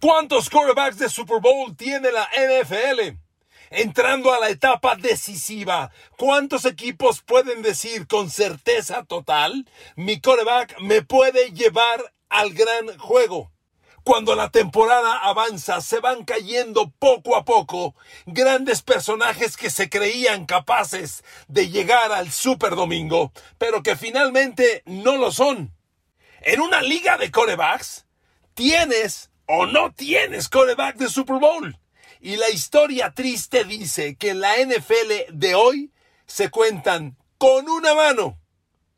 ¿Cuántos quarterbacks de Super Bowl tiene la NFL? Entrando a la etapa decisiva, ¿cuántos equipos pueden decir con certeza total, mi quarterback me puede llevar al gran juego? Cuando la temporada avanza, se van cayendo poco a poco grandes personajes que se creían capaces de llegar al Super Domingo, pero que finalmente no lo son. En una liga de corebacks, tienes o no tienes coreback de Super Bowl. Y la historia triste dice que en la NFL de hoy se cuentan con una mano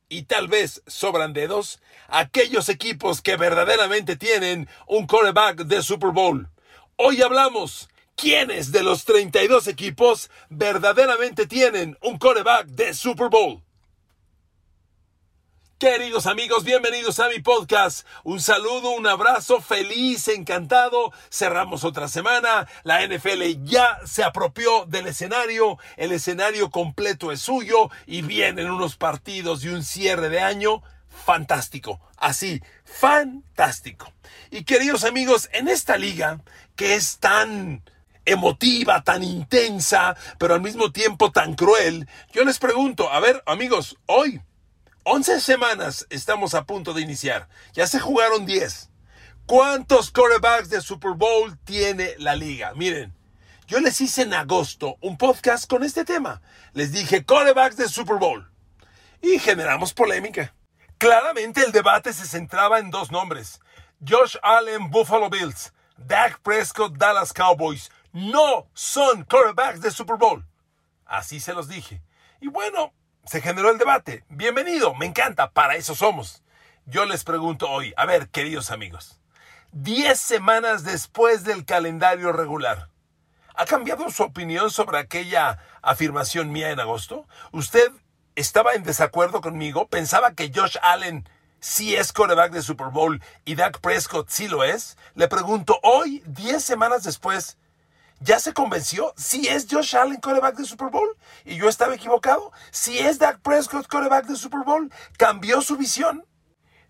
y tal vez sobran dedos aquellos equipos que verdaderamente tienen un coreback de Super Bowl. Hoy hablamos quiénes de los 32 equipos verdaderamente tienen un coreback de Super Bowl. Queridos amigos, bienvenidos a mi podcast. Un saludo, un abrazo, feliz, encantado. Cerramos otra semana. La NFL ya se apropió del escenario. El escenario completo es suyo y vienen unos partidos y un cierre de año fantástico. Así, fantástico. Y queridos amigos, en esta liga que es tan emotiva, tan intensa, pero al mismo tiempo tan cruel, yo les pregunto, a ver amigos, hoy 11 semanas estamos a punto de iniciar. Ya se jugaron 10. ¿Cuántos quarterbacks de Super Bowl tiene la liga? Miren, yo les hice en agosto un podcast con este tema. Les dije quarterbacks de Super Bowl. Y generamos polémica. Claramente el debate se centraba en dos nombres. Josh Allen, Buffalo Bills. Dak Prescott, Dallas Cowboys. No son quarterbacks de Super Bowl. Así se los dije. Y bueno, se generó el debate. Bienvenido, me encanta, para eso somos. Yo les pregunto hoy, a ver, queridos amigos, 10 semanas después del calendario regular, ¿ha cambiado su opinión sobre aquella afirmación mía en agosto? ¿Usted estaba en desacuerdo conmigo? ¿Pensaba que Josh Allen sí es coreback de Super Bowl y Dak Prescott sí lo es? Le pregunto hoy, 10 semanas después, ¿Ya se convenció? Si es Josh Allen coreback de Super Bowl y yo estaba equivocado. Si es Dak Prescott coreback de Super Bowl, ¿cambió su visión?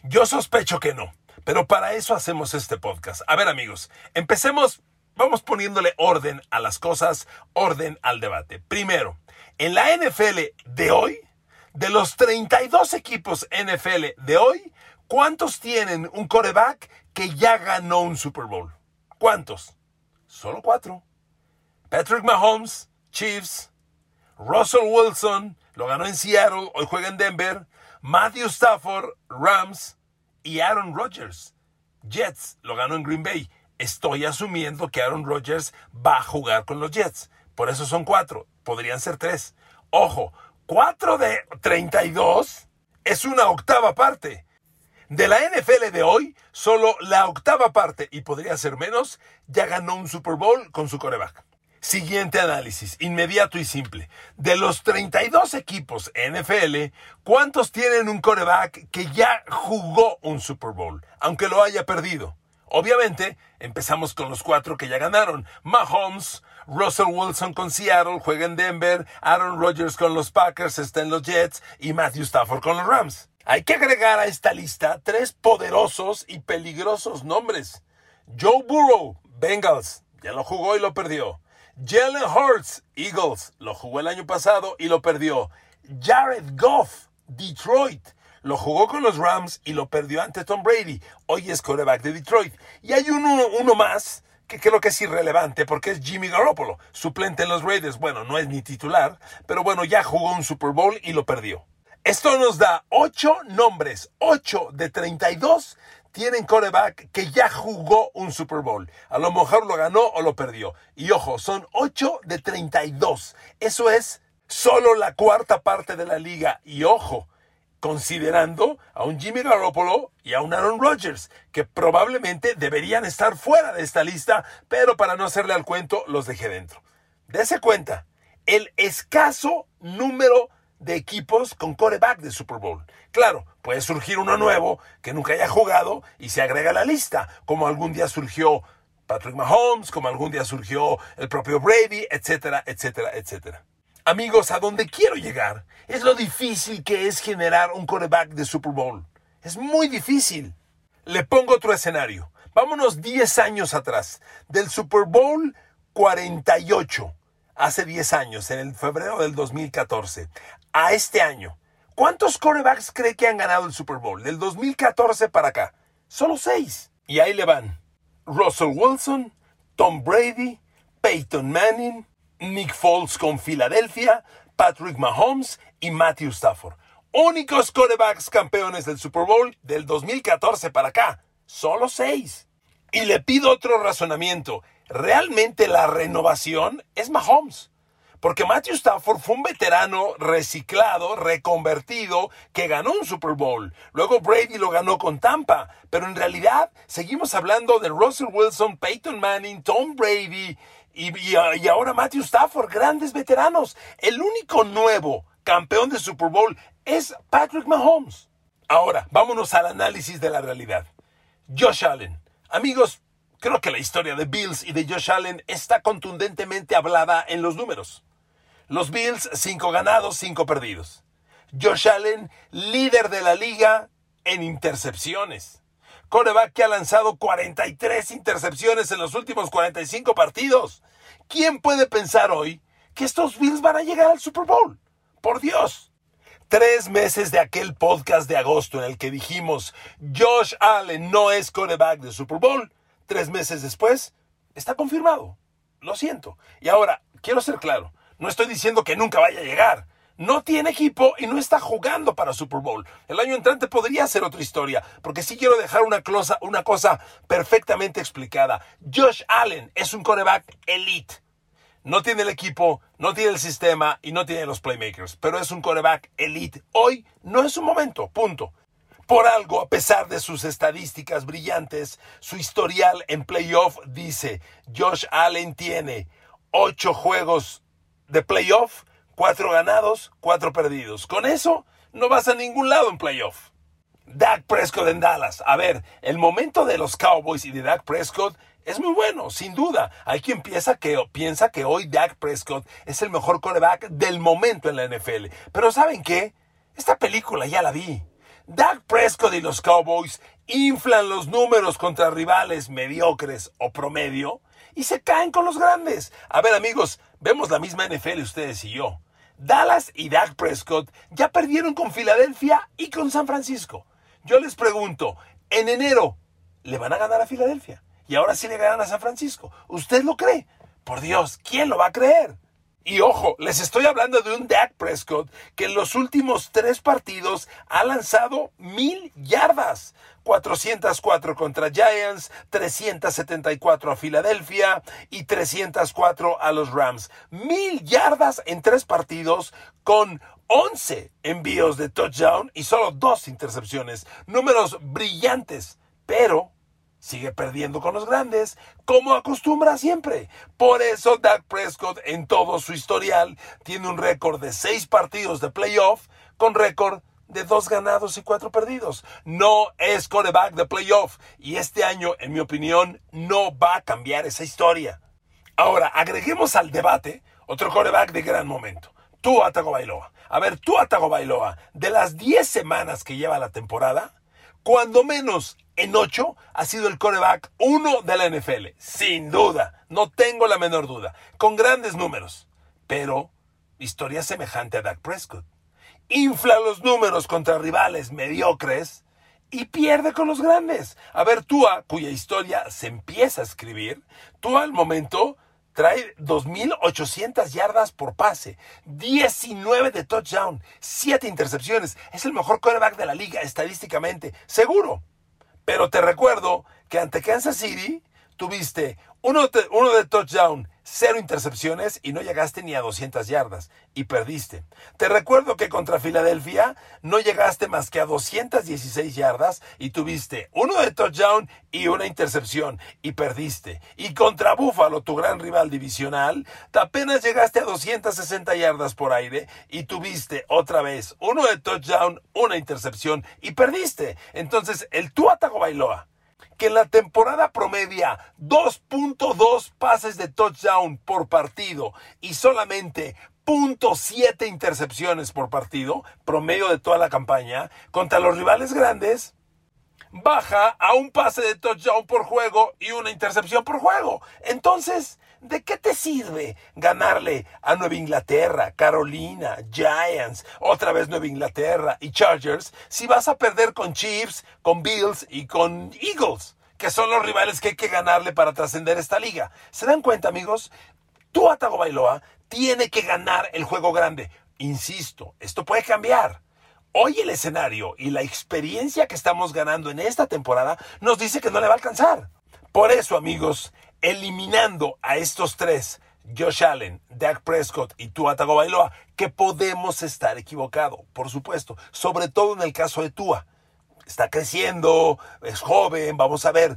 Yo sospecho que no, pero para eso hacemos este podcast. A ver amigos, empecemos, vamos poniéndole orden a las cosas, orden al debate. Primero, en la NFL de hoy, de los 32 equipos NFL de hoy, ¿cuántos tienen un coreback que ya ganó un Super Bowl? ¿Cuántos? Solo cuatro. Patrick Mahomes, Chiefs. Russell Wilson, lo ganó en Seattle, hoy juega en Denver. Matthew Stafford, Rams. Y Aaron Rodgers, Jets, lo ganó en Green Bay. Estoy asumiendo que Aaron Rodgers va a jugar con los Jets. Por eso son cuatro. Podrían ser tres. Ojo, cuatro de 32 es una octava parte. De la NFL de hoy, solo la octava parte, y podría ser menos, ya ganó un Super Bowl con su coreback. Siguiente análisis, inmediato y simple. De los 32 equipos NFL, ¿cuántos tienen un coreback que ya jugó un Super Bowl, aunque lo haya perdido? Obviamente, empezamos con los cuatro que ya ganaron. Mahomes, Russell Wilson con Seattle, juega en Denver, Aaron Rodgers con los Packers, está en los Jets y Matthew Stafford con los Rams. Hay que agregar a esta lista tres poderosos y peligrosos nombres. Joe Burrow, Bengals, ya lo jugó y lo perdió. Jalen Hurts, Eagles, lo jugó el año pasado y lo perdió. Jared Goff, Detroit, lo jugó con los Rams y lo perdió ante Tom Brady. Hoy es quarterback de Detroit. Y hay uno, más que creo que es irrelevante porque es Jimmy Garoppolo, suplente en los Raiders. Bueno, no es ni titular, pero bueno, ya jugó un Super Bowl y lo perdió. Esto nos da ocho nombres, 8 de 32 tienen coreback que ya jugó un Super Bowl. A lo mejor lo ganó o lo perdió. Y ojo, son 8 de 32. Eso es solo la cuarta parte de la liga. Y ojo, considerando a un Jimmy Garoppolo y a un Aaron Rodgers, que probablemente deberían estar fuera de esta lista, pero para no hacerle al cuento, los dejé dentro. Dese cuenta, el escaso número de equipos con coreback de Super Bowl. Claro, puede surgir uno nuevo que nunca haya jugado y se agrega a la lista, como algún día surgió Patrick Mahomes, como algún día surgió el propio Brady, etcétera, etcétera, etcétera. Amigos, a donde quiero llegar es lo difícil que es generar un coreback de Super Bowl. Es muy difícil. Le pongo otro escenario. Vámonos 10 años atrás, del Super Bowl 48, hace 10 años, en el febrero del 2014, a este año. ¿Cuántos corebacks cree que han ganado el Super Bowl? Del 2014 para acá. Solo 6. Y ahí le van. Russell Wilson, Tom Brady, Peyton Manning, Nick Foles con Filadelfia, Patrick Mahomes y Matthew Stafford. Únicos corebacks campeones del Super Bowl del 2014 para acá. Solo seis. Y le pido otro razonamiento. Realmente la renovación es Mahomes. Porque Matthew Stafford fue un veterano reciclado, reconvertido, que ganó un Super Bowl. Luego Brady lo ganó con Tampa. Pero en realidad seguimos hablando de Russell Wilson, Peyton Manning, Tom Brady y, ahora Matthew Stafford, grandes veteranos. El único nuevo campeón de Super Bowl es Patrick Mahomes. Ahora, vámonos al análisis de la realidad. Josh Allen. Amigos, creo que la historia de Bills y de Josh Allen está contundentemente hablada en los números. Los Bills, cinco ganados, cinco perdidos. Josh Allen, líder de la liga en intercepciones. Coreback que ha lanzado 43 intercepciones en los últimos 45 partidos. ¿Quién puede pensar hoy que estos Bills van a llegar al Super Bowl? Por Dios. Tres meses de aquel podcast de agosto en el que dijimos Josh Allen no es coreback de Super Bowl. Tres meses después, está confirmado. Lo siento. Y ahora, quiero ser claro, no estoy diciendo que nunca vaya a llegar. No tiene equipo y no está jugando para Super Bowl. El año entrante podría ser otra historia, porque sí quiero dejar una cosa, perfectamente explicada. Josh Allen es un coreback elite no tiene el equipo, no tiene el sistema y no tiene los playmakers, pero es un coreback elite. Hoy no es su momento, punto. Por algo, a pesar de sus estadísticas brillantes, su historial en playoff dice, Josh Allen tiene ocho juegos de playoff, cuatro ganados, cuatro perdidos. Con eso, no vas a ningún lado en playoff. Dak Prescott en Dallas. A ver, el momento de los Cowboys y de Dak Prescott es muy bueno, sin duda. Hay quien piensa que, piensa que hoy Dak Prescott es el mejor quarterback del momento en la NFL. Pero ¿saben qué? Esta película ya la vi. Dak Prescott y los Cowboys inflan los números contra rivales mediocres o promedio y se caen con los grandes. A ver amigos, vemos la misma NFL ustedes y yo. Dallas y Dak Prescott ya perdieron con Filadelfia y con San Francisco. Yo les pregunto, en enero, ¿le van a ganar a Filadelfia? y ahora sí le ganan a San Francisco. ¿Usted lo cree? Por Dios, ¿quién lo va a creer? Y ojo, les estoy hablando de un Dak Prescott que en los últimos tres partidos ha lanzado mil yardas. 404 contra Giants, 374 a Filadelfia y 304 a los Rams. Mil yardas en tres partidos con 11 envíos de touchdown y solo dos intercepciones. Números brillantes, pero sigue perdiendo con los grandes, como acostumbra siempre. Por eso Dak Prescott en todo su historial tiene un récord de seis partidos de playoff con récord de dos ganados y cuatro perdidos. No es coreback de playoff y este año, en mi opinión, no va a cambiar esa historia. Ahora, agreguemos al debate otro coreback de gran momento. Tú, Atago Bailoa. A ver, tú, Atago Bailoa, de las 10 semanas que lleva la temporada, cuando menos en ocho ha sido el coreback uno de la NFL. Sin duda, no tengo la menor duda. Con grandes números. Pero historia semejante a Dak Prescott. Infla los números contra rivales mediocres y pierde con los grandes. A ver, Tua, cuya historia se empieza a escribir, Tua al momento trae 2.800 yardas por pase, 19 de touchdown, 7 intercepciones. Es el mejor quarterback de la liga estadísticamente, seguro. Pero te recuerdo que ante Kansas City tuviste uno uno de touchdown, cero intercepciones y no llegaste ni a 200 yardas y perdiste. Te recuerdo que contra Filadelfia no llegaste más que a 216 yardas y tuviste uno de touchdown y una intercepción y perdiste. Y contra Buffalo, tu gran rival divisional, apenas llegaste a 260 yardas por aire y tuviste otra vez uno de touchdown, una intercepción y perdiste. Entonces, el Tuatago Bailoa que en la temporada promedia 2.2 pases de touchdown por partido y solamente 0.7 intercepciones por partido, promedio de toda la campaña, contra los rivales grandes, baja a un pase de touchdown por juego y una intercepción por juego. Entonces, ¿de qué te sirve ganarle a Nueva Inglaterra, Carolina, Giants, otra vez Nueva Inglaterra y Chargers si vas a perder con Chiefs, con Bills y con Eagles? que son los rivales que hay que ganarle para trascender esta liga. ¿Se dan cuenta, amigos? Tú, Atago Bailoa, tiene que ganar el juego grande. Insisto, esto puede cambiar. Hoy el escenario y la experiencia que estamos ganando en esta temporada nos dice que no le va a alcanzar. Por eso, amigos, eliminando a estos tres, Josh Allen, Dak Prescott y Tua Tagovailoa, que podemos estar equivocados, por supuesto, sobre todo en el caso de Tua está creciendo, es joven, vamos a ver.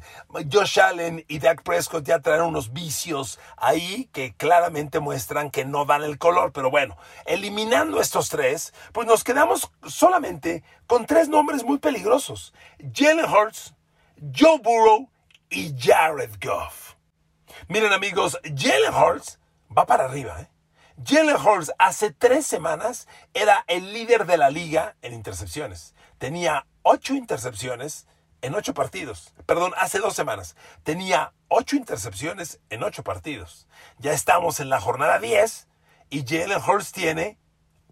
Josh Allen y Dak Prescott ya traen unos vicios ahí que claramente muestran que no dan el color, pero bueno, eliminando estos tres, pues nos quedamos solamente con tres nombres muy peligrosos. Jalen Hurts, Joe Burrow y Jared Goff. Miren amigos, Jalen Hurts va para arriba, ¿eh? Jalen Hurts hace tres semanas era el líder de la liga en intercepciones. Tenía ocho intercepciones en ocho partidos. Perdón, hace dos semanas. Tenía ocho intercepciones en ocho partidos. Ya estamos en la jornada 10 y Jalen Hurts tiene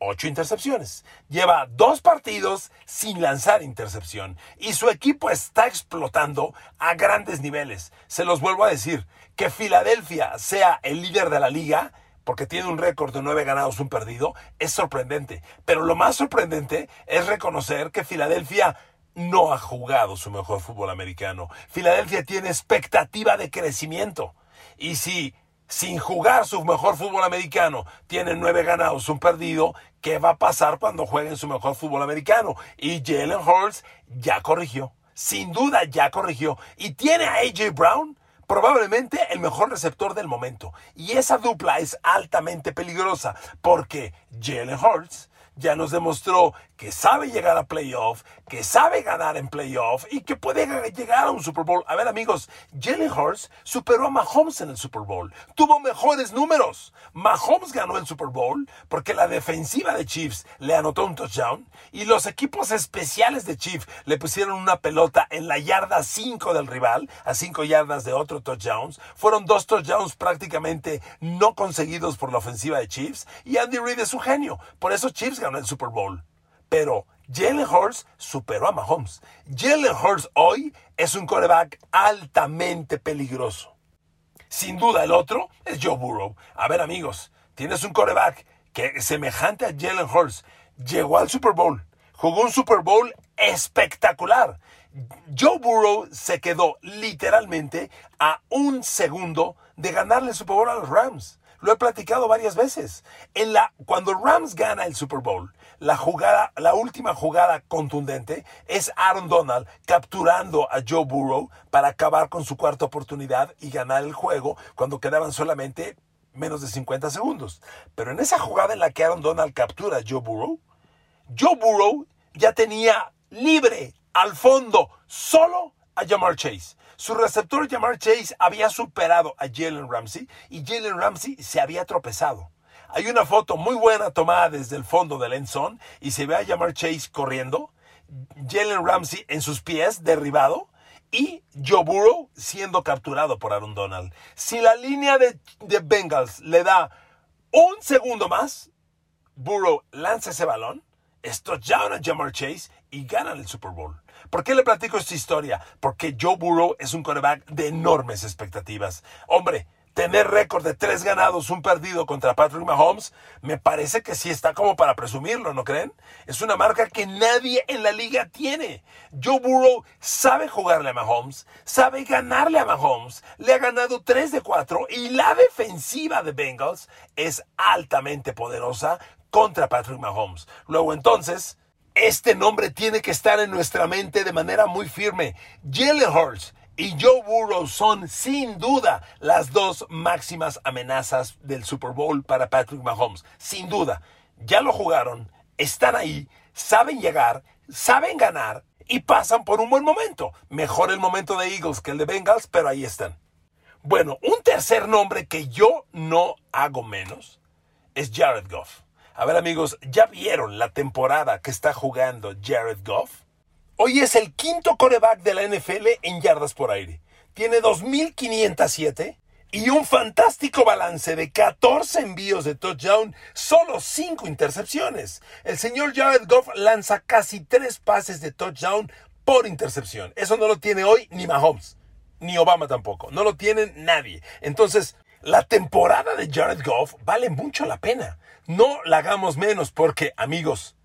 ocho intercepciones. Lleva dos partidos sin lanzar intercepción y su equipo está explotando a grandes niveles. Se los vuelvo a decir, que Filadelfia sea el líder de la liga porque tiene un récord de nueve ganados, un perdido, es sorprendente. Pero lo más sorprendente es reconocer que Filadelfia no ha jugado su mejor fútbol americano. Filadelfia tiene expectativa de crecimiento. Y si sin jugar su mejor fútbol americano tiene nueve ganados, un perdido, ¿qué va a pasar cuando jueguen su mejor fútbol americano? Y Jalen Hurts ya corrigió. Sin duda ya corrigió. Y tiene a AJ Brown probablemente el mejor receptor del momento. Y esa dupla es altamente peligrosa porque Jalen Hurts ya nos demostró que sabe llegar a playoff, que sabe ganar en playoff y que puede llegar a un Super Bowl. A ver, amigos, Jalen Hurts superó a Mahomes en el Super Bowl. Tuvo mejores números. Mahomes ganó el Super Bowl porque la defensiva de Chiefs le anotó un touchdown y los equipos especiales de Chiefs le pusieron una pelota en la yarda 5 del rival, a 5 yardas de otro touchdown. Fueron dos touchdowns prácticamente no conseguidos por la ofensiva de Chiefs y Andy Reid es su genio. Por eso Chiefs ganó el Super Bowl. Pero Jalen Hurts superó a Mahomes. Jalen Hurts hoy es un coreback altamente peligroso. Sin duda el otro es Joe Burrow. A ver amigos, tienes un coreback que semejante a Jalen Hurts. Llegó al Super Bowl. Jugó un Super Bowl espectacular. Joe Burrow se quedó literalmente a un segundo de ganarle el Super Bowl a los Rams. Lo he platicado varias veces. Cuando Rams gana el Super Bowl, la jugada, la última jugada contundente es Aaron Donald capturando a Joe Burrow para acabar con su cuarta oportunidad y ganar el juego cuando quedaban solamente menos de 50 segundos. Pero en esa jugada en la que Aaron Donald captura a Joe Burrow, Joe Burrow ya tenía libre al fondo solo a Jamar Chase. Su receptor Jamar Chase había superado a Jalen Ramsey y Jalen Ramsey se había tropezado. Hay una foto muy buena tomada desde el fondo del end y se ve a Jamar Chase corriendo, Jalen Ramsey en sus pies derribado y Joe Burrow siendo capturado por Aaron Donald. Si la línea de, de Bengals le da un segundo más, Burrow lanza ese balón, ya a Jamar Chase y ganan el Super Bowl. ¿Por qué le platico esta historia? Porque Joe Burrow es un quarterback de enormes expectativas. Hombre, tener récord de tres ganados, un perdido contra Patrick Mahomes, me parece que sí está como para presumirlo, ¿no creen? Es una marca que nadie en la liga tiene. Joe Burrow sabe jugarle a Mahomes, sabe ganarle a Mahomes, le ha ganado tres de cuatro y la defensiva de Bengals es altamente poderosa contra Patrick Mahomes. Luego entonces, este nombre tiene que estar en nuestra mente de manera muy firme. Hurts y Joe Burrow son sin duda las dos máximas amenazas del Super Bowl para Patrick Mahomes. Sin duda. Ya lo jugaron, están ahí, saben llegar, saben ganar y pasan por un buen momento. Mejor el momento de Eagles que el de Bengals, pero ahí están. Bueno, un tercer nombre que yo no hago menos es Jared Goff. A ver amigos, ¿ya vieron la temporada que está jugando Jared Goff? Hoy es el quinto coreback de la NFL en yardas por aire. Tiene 2.507 y un fantástico balance de 14 envíos de touchdown, solo 5 intercepciones. El señor Jared Goff lanza casi 3 pases de touchdown por intercepción. Eso no lo tiene hoy ni Mahomes, ni Obama tampoco. No lo tiene nadie. Entonces, la temporada de Jared Goff vale mucho la pena. No la hagamos menos porque, amigos,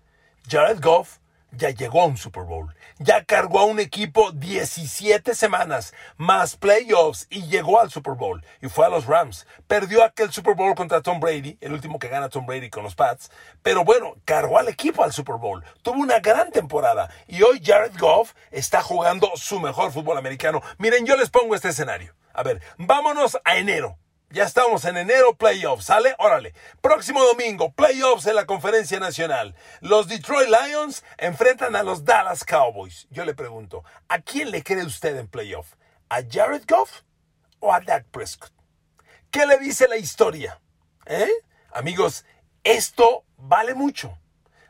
Jared Goff ya llegó a un Super Bowl, ya cargó a un equipo 17 semanas, más playoffs y llegó al Super Bowl y fue a los Rams. Perdió aquel Super Bowl contra Tom Brady, el último que gana Tom Brady con los Pats, pero bueno, cargó al equipo al Super Bowl. Tuvo una gran temporada y hoy Jared Goff está jugando su mejor fútbol americano. Miren, yo les pongo este escenario. A ver, vámonos a enero. Ya estamos en enero, playoffs, ¿sale? Órale. Próximo domingo, playoffs en la conferencia nacional. Los Detroit Lions enfrentan a los Dallas Cowboys. Yo le pregunto, ¿a quién le cree usted en playoff? ¿A Jared Goff o a Dak Prescott? ¿Qué le dice la historia? ¿Eh? Amigos, esto vale mucho.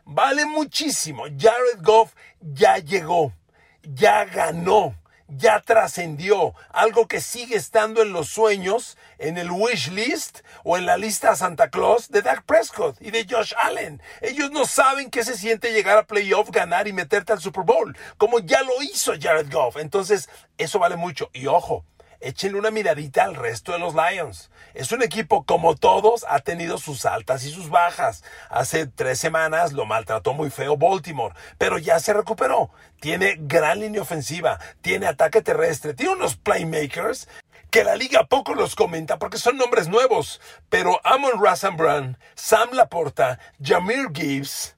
Vale muchísimo. Jared Goff ya llegó, ya ganó ya trascendió, algo que sigue estando en los sueños, en el wish list o en la lista Santa Claus de Dak Prescott y de Josh Allen. Ellos no saben qué se siente llegar a playoff, ganar y meterte al Super Bowl, como ya lo hizo Jared Goff. Entonces, eso vale mucho. Y ojo, échenle una miradita al resto de los Lions. Es un equipo como todos, ha tenido sus altas y sus bajas. Hace tres semanas lo maltrató muy feo Baltimore, pero ya se recuperó. Tiene gran línea ofensiva, tiene ataque terrestre, tiene unos playmakers que la liga poco los comenta porque son nombres nuevos. Pero Amon Razan Sam Laporta, Jamir Gibbs,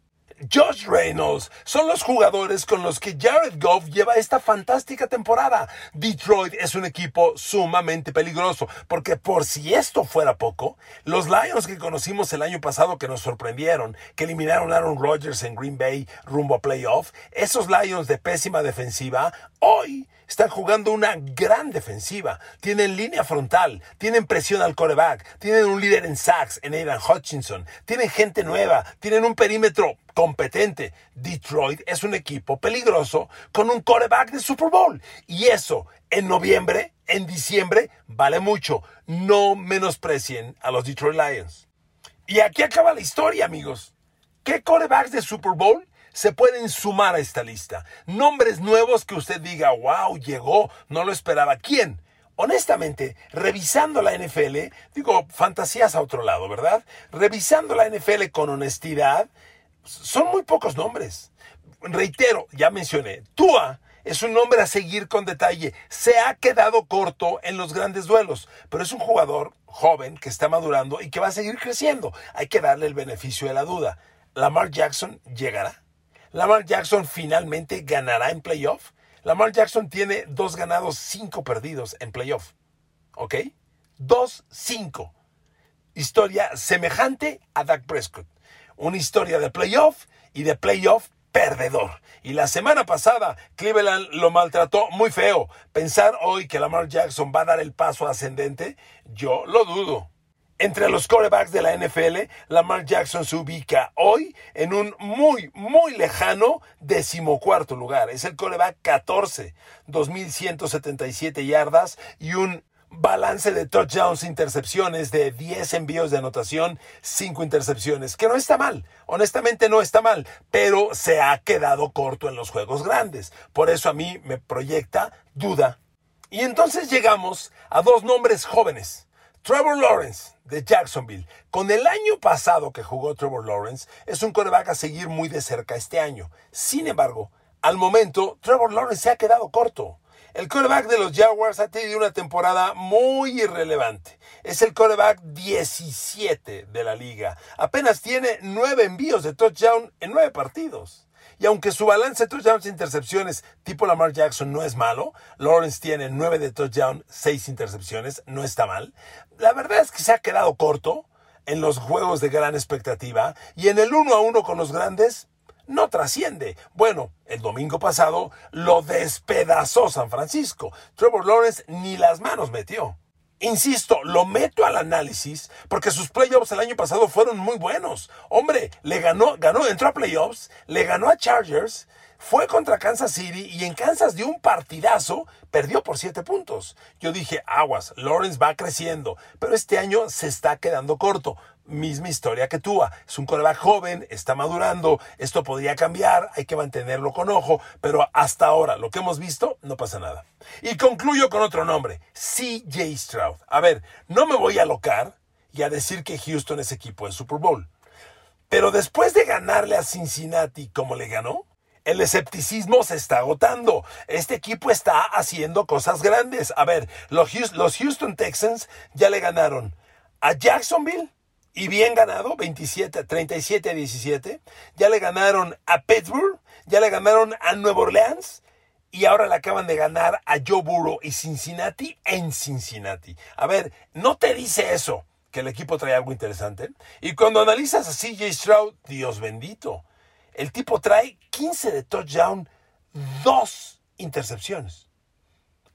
Josh Reynolds son los jugadores con los que Jared Goff lleva esta fantástica temporada. Detroit es un equipo sumamente peligroso, porque por si esto fuera poco, los Lions que conocimos el año pasado que nos sorprendieron, que eliminaron a Aaron Rodgers en Green Bay rumbo a playoff, esos Lions de pésima defensiva, hoy están jugando una gran defensiva. Tienen línea frontal, tienen presión al coreback, tienen un líder en sacks en Aidan Hutchinson, tienen gente nueva, tienen un perímetro competente. Detroit es un equipo peligroso con un coreback de Super Bowl. Y eso en noviembre, en diciembre, vale mucho. No menosprecien a los Detroit Lions. Y aquí acaba la historia, amigos. ¿Qué corebacks de Super Bowl se pueden sumar a esta lista. Nombres nuevos que usted diga, wow, llegó, no lo esperaba. ¿Quién? Honestamente, revisando la NFL, digo, fantasías a otro lado, ¿verdad? Revisando la NFL con honestidad, son muy pocos nombres. Reitero, ya mencioné, Tua es un nombre a seguir con detalle. Se ha quedado corto en los grandes duelos, pero es un jugador joven que está madurando y que va a seguir creciendo. Hay que darle el beneficio de la duda. Lamar Jackson llegará. Lamar Jackson finalmente ganará en playoff. Lamar Jackson tiene dos ganados, cinco perdidos en playoff. ¿Ok? Dos, cinco. Historia semejante a Dak Prescott. Una historia de playoff y de playoff perdedor. Y la semana pasada Cleveland lo maltrató muy feo. Pensar hoy que Lamar Jackson va a dar el paso ascendente, yo lo dudo. Entre los corebacks de la NFL, Lamar Jackson se ubica hoy en un muy, muy lejano decimocuarto lugar. Es el coreback 14, 2.177 yardas y un balance de touchdowns, intercepciones de 10 envíos de anotación, 5 intercepciones, que no está mal, honestamente no está mal, pero se ha quedado corto en los juegos grandes. Por eso a mí me proyecta duda. Y entonces llegamos a dos nombres jóvenes. Trevor Lawrence de Jacksonville. Con el año pasado que jugó Trevor Lawrence, es un coreback a seguir muy de cerca este año. Sin embargo, al momento, Trevor Lawrence se ha quedado corto. El coreback de los Jaguars ha tenido una temporada muy irrelevante. Es el coreback 17 de la liga. Apenas tiene 9 envíos de touchdown en 9 partidos. Y aunque su balance de touchdowns e intercepciones tipo Lamar Jackson no es malo, Lawrence tiene 9 de touchdown, 6 intercepciones, no está mal. La verdad es que se ha quedado corto en los juegos de gran expectativa y en el uno a uno con los grandes no trasciende. Bueno, el domingo pasado lo despedazó San Francisco. Trevor Lawrence ni las manos metió. Insisto, lo meto al análisis porque sus playoffs el año pasado fueron muy buenos. Hombre, le ganó, ganó, entró a playoffs, le ganó a Chargers, fue contra Kansas City y en Kansas dio un partidazo, perdió por siete puntos. Yo dije, aguas, Lawrence va creciendo, pero este año se está quedando corto. Misma historia que Tua. Es un coreback joven, está madurando, esto podría cambiar, hay que mantenerlo con ojo, pero hasta ahora, lo que hemos visto, no pasa nada. Y concluyo con otro nombre, CJ Stroud. A ver, no me voy a alocar y a decir que Houston es equipo de Super Bowl. Pero después de ganarle a Cincinnati como le ganó, el escepticismo se está agotando. Este equipo está haciendo cosas grandes. A ver, los Houston Texans ya le ganaron a Jacksonville y bien ganado, 27, 37 a 17. Ya le ganaron a Pittsburgh, ya le ganaron a Nueva Orleans y ahora le acaban de ganar a Joe Burrow y Cincinnati en Cincinnati. A ver, ¿no te dice eso que el equipo trae algo interesante? Y cuando analizas a CJ Stroud, Dios bendito. El tipo trae 15 de touchdown, dos intercepciones.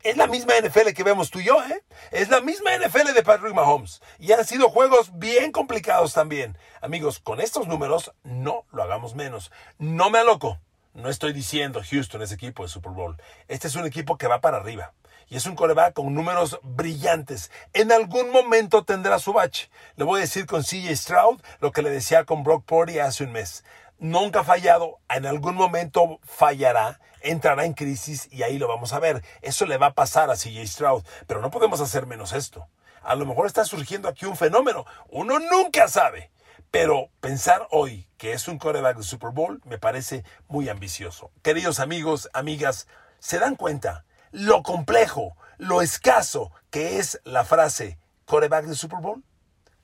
Es la misma NFL que vemos tú y yo, ¿eh? Es la misma NFL de Patrick Mahomes. Y han sido juegos bien complicados también. Amigos, con estos números no lo hagamos menos. No me aloco. No estoy diciendo Houston es equipo de Super Bowl. Este es un equipo que va para arriba. Y es un coreback con números brillantes. En algún momento tendrá su bache. Le voy a decir con CJ Stroud lo que le decía con Brock Purdy hace un mes nunca ha fallado, en algún momento fallará, entrará en crisis y ahí lo vamos a ver. Eso le va a pasar a CJ Stroud, pero no podemos hacer menos esto. A lo mejor está surgiendo aquí un fenómeno, uno nunca sabe. Pero pensar hoy que es un coreback de Super Bowl me parece muy ambicioso. Queridos amigos, amigas, ¿se dan cuenta lo complejo, lo escaso que es la frase coreback de Super Bowl?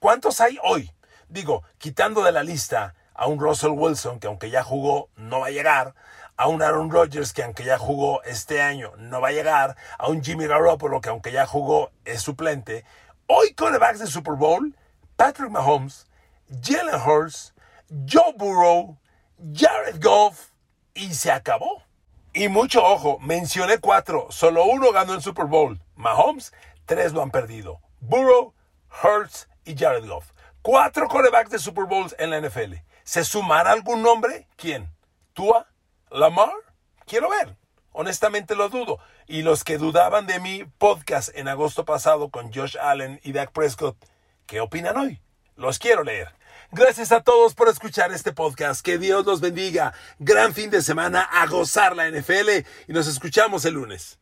¿Cuántos hay hoy? Digo, quitando de la lista a un Russell Wilson que aunque ya jugó no va a llegar, a un Aaron Rodgers que aunque ya jugó este año no va a llegar, a un Jimmy Garoppolo que aunque ya jugó es suplente. Hoy corebacks de Super Bowl, Patrick Mahomes, Jalen Hurts, Joe Burrow, Jared Goff y se acabó. Y mucho ojo, mencioné cuatro, solo uno ganó el Super Bowl. Mahomes, tres lo han perdido. Burrow, Hurts y Jared Goff. Cuatro corebacks de Super Bowls en la NFL. ¿Se sumará algún nombre? ¿Quién? ¿Tua? ¿Lamar? Quiero ver. Honestamente lo dudo. Y los que dudaban de mi podcast en agosto pasado con Josh Allen y Dak Prescott, ¿qué opinan hoy? Los quiero leer. Gracias a todos por escuchar este podcast. Que Dios los bendiga. Gran fin de semana a gozar la NFL y nos escuchamos el lunes.